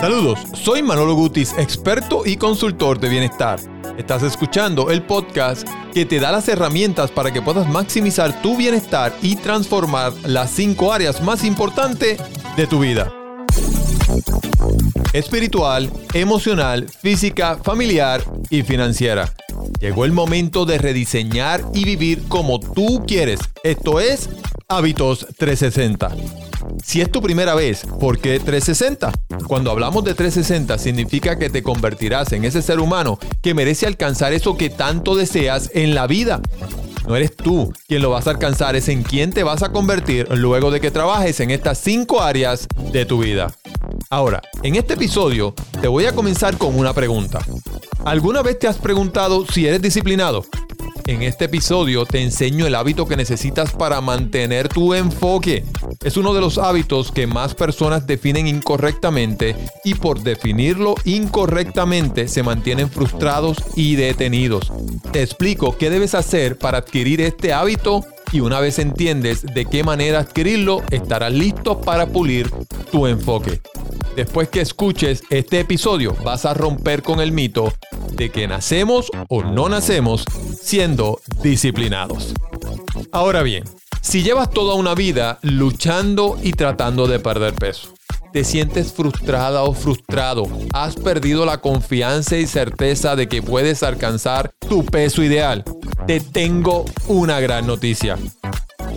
Saludos, soy Manolo Gutis, experto y consultor de bienestar. Estás escuchando el podcast que te da las herramientas para que puedas maximizar tu bienestar y transformar las cinco áreas más importantes de tu vida. Espiritual, emocional, física, familiar y financiera. Llegó el momento de rediseñar y vivir como tú quieres. Esto es Hábitos 360. Si es tu primera vez, ¿por qué 360? Cuando hablamos de 360 significa que te convertirás en ese ser humano que merece alcanzar eso que tanto deseas en la vida. No eres tú quien lo vas a alcanzar, es en quien te vas a convertir luego de que trabajes en estas cinco áreas de tu vida. Ahora, en este episodio te voy a comenzar con una pregunta. ¿Alguna vez te has preguntado si eres disciplinado? En este episodio te enseño el hábito que necesitas para mantener tu enfoque. Es uno de los hábitos que más personas definen incorrectamente y por definirlo incorrectamente se mantienen frustrados y detenidos. Te explico qué debes hacer para adquirir este hábito y una vez entiendes de qué manera adquirirlo, estarás listo para pulir tu enfoque. Después que escuches este episodio, vas a romper con el mito de que nacemos o no nacemos siendo disciplinados. Ahora bien, si llevas toda una vida luchando y tratando de perder peso, te sientes frustrada o frustrado, has perdido la confianza y certeza de que puedes alcanzar tu peso ideal, te tengo una gran noticia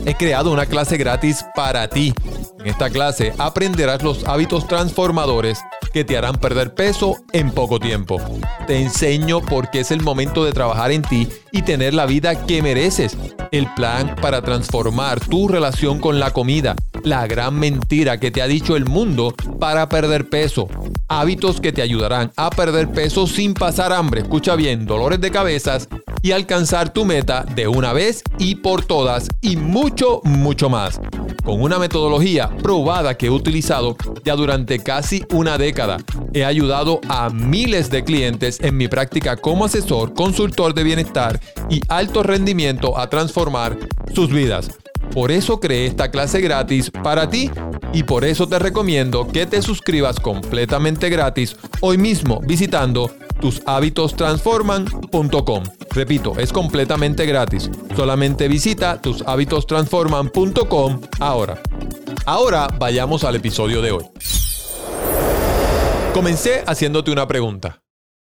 he creado una clase gratis para ti. En esta clase aprenderás los hábitos transformadores que te harán perder peso en poco tiempo. Te enseño por qué es el momento de trabajar en ti y tener la vida que mereces. El plan para transformar tu relación con la comida. La gran mentira que te ha dicho el mundo para perder peso. Hábitos que te ayudarán a perder peso sin pasar hambre. Escucha bien, dolores de cabezas y alcanzar tu meta de una vez y por todas y mucho, mucho más. Con una metodología probada que he utilizado ya durante casi una década, he ayudado a miles de clientes en mi práctica como asesor, consultor de bienestar y alto rendimiento a transformar sus vidas. Por eso creé esta clase gratis para ti y por eso te recomiendo que te suscribas completamente gratis hoy mismo visitando tushabitostransforman.com. Repito, es completamente gratis. Solamente visita tushabitostransforman.com ahora. Ahora vayamos al episodio de hoy. Comencé haciéndote una pregunta.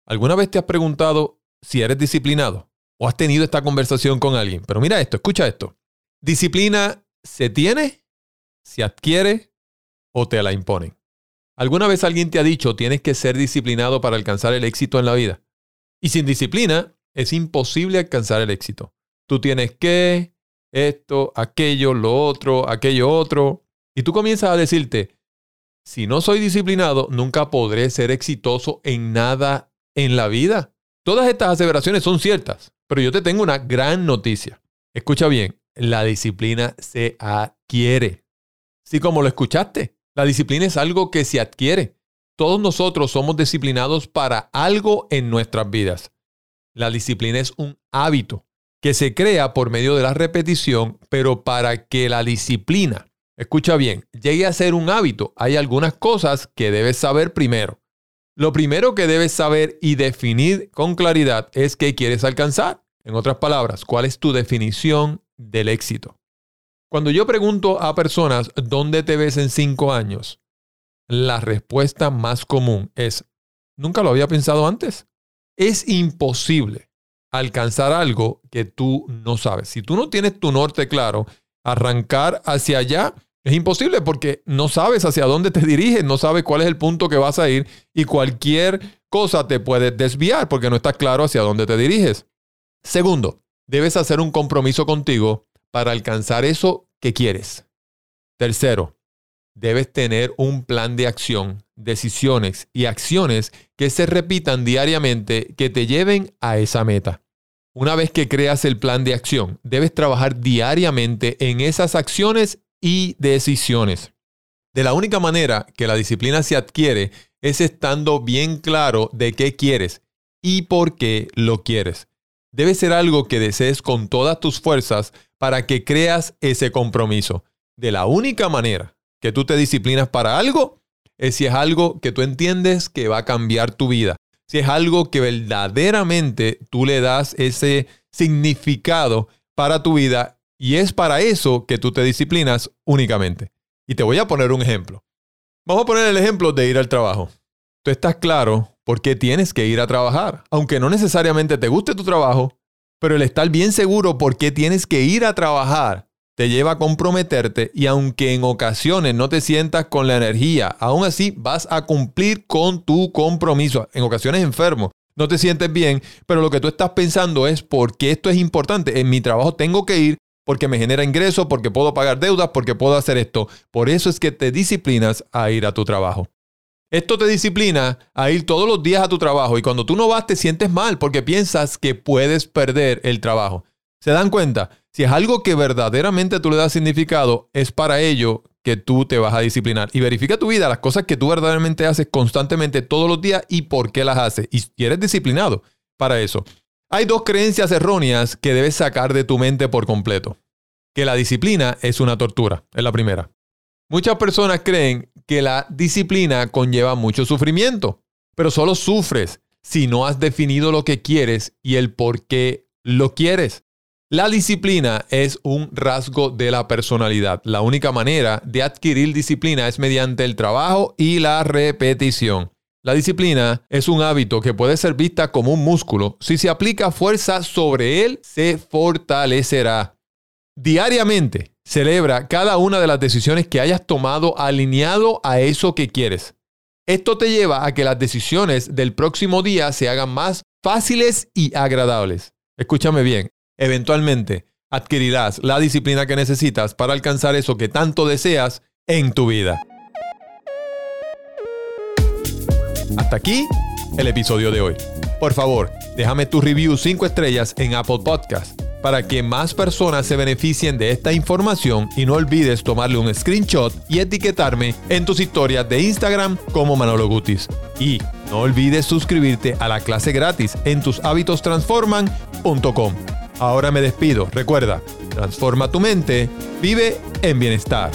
¿Alguna vez te has preguntado si eres disciplinado? ¿O has tenido esta conversación con alguien? Pero mira esto, escucha esto. Disciplina se tiene, se adquiere o te la imponen. ¿Alguna vez alguien te ha dicho tienes que ser disciplinado para alcanzar el éxito en la vida? Y sin disciplina es imposible alcanzar el éxito. Tú tienes que, esto, aquello, lo otro, aquello otro. Y tú comienzas a decirte, si no soy disciplinado, nunca podré ser exitoso en nada en la vida. Todas estas aseveraciones son ciertas, pero yo te tengo una gran noticia. Escucha bien, la disciplina se adquiere. Sí, como lo escuchaste, la disciplina es algo que se adquiere. Todos nosotros somos disciplinados para algo en nuestras vidas. La disciplina es un hábito que se crea por medio de la repetición, pero para que la disciplina, escucha bien, llegue a ser un hábito, hay algunas cosas que debes saber primero. Lo primero que debes saber y definir con claridad es qué quieres alcanzar. En otras palabras, ¿cuál es tu definición del éxito? Cuando yo pregunto a personas dónde te ves en cinco años, la respuesta más común es, nunca lo había pensado antes. Es imposible alcanzar algo que tú no sabes. Si tú no tienes tu norte claro, arrancar hacia allá es imposible porque no sabes hacia dónde te diriges, no sabes cuál es el punto que vas a ir y cualquier cosa te puede desviar porque no estás claro hacia dónde te diriges. Segundo, debes hacer un compromiso contigo para alcanzar eso que quieres. Tercero, debes tener un plan de acción, decisiones y acciones que se repitan diariamente que te lleven a esa meta. Una vez que creas el plan de acción, debes trabajar diariamente en esas acciones y decisiones. De la única manera que la disciplina se adquiere es estando bien claro de qué quieres y por qué lo quieres. Debe ser algo que desees con todas tus fuerzas para que creas ese compromiso. De la única manera que tú te disciplinas para algo es si es algo que tú entiendes que va a cambiar tu vida. Si es algo que verdaderamente tú le das ese significado para tu vida y es para eso que tú te disciplinas únicamente. Y te voy a poner un ejemplo. Vamos a poner el ejemplo de ir al trabajo. Tú estás claro por qué tienes que ir a trabajar, aunque no necesariamente te guste tu trabajo, pero el estar bien seguro por qué tienes que ir a trabajar te lleva a comprometerte y aunque en ocasiones no te sientas con la energía, aún así vas a cumplir con tu compromiso. En ocasiones enfermo, no te sientes bien, pero lo que tú estás pensando es por qué esto es importante. En mi trabajo tengo que ir porque me genera ingresos, porque puedo pagar deudas, porque puedo hacer esto. Por eso es que te disciplinas a ir a tu trabajo. Esto te disciplina a ir todos los días a tu trabajo y cuando tú no vas te sientes mal porque piensas que puedes perder el trabajo. ¿Se dan cuenta? Si es algo que verdaderamente tú le das significado, es para ello que tú te vas a disciplinar. Y verifica tu vida, las cosas que tú verdaderamente haces constantemente todos los días y por qué las haces. Y eres disciplinado para eso. Hay dos creencias erróneas que debes sacar de tu mente por completo. Que la disciplina es una tortura, es la primera. Muchas personas creen que la disciplina conlleva mucho sufrimiento, pero solo sufres si no has definido lo que quieres y el por qué lo quieres. La disciplina es un rasgo de la personalidad. La única manera de adquirir disciplina es mediante el trabajo y la repetición. La disciplina es un hábito que puede ser vista como un músculo. Si se aplica fuerza sobre él, se fortalecerá. Diariamente, celebra cada una de las decisiones que hayas tomado alineado a eso que quieres. Esto te lleva a que las decisiones del próximo día se hagan más fáciles y agradables. Escúchame bien, eventualmente adquirirás la disciplina que necesitas para alcanzar eso que tanto deseas en tu vida. Hasta aquí el episodio de hoy. Por favor, déjame tu review 5 estrellas en Apple Podcast para que más personas se beneficien de esta información y no olvides tomarle un screenshot y etiquetarme en tus historias de Instagram como Manolo Gutis. Y no olvides suscribirte a la clase gratis en tushabitostransforman.com. Ahora me despido. Recuerda, transforma tu mente, vive en bienestar.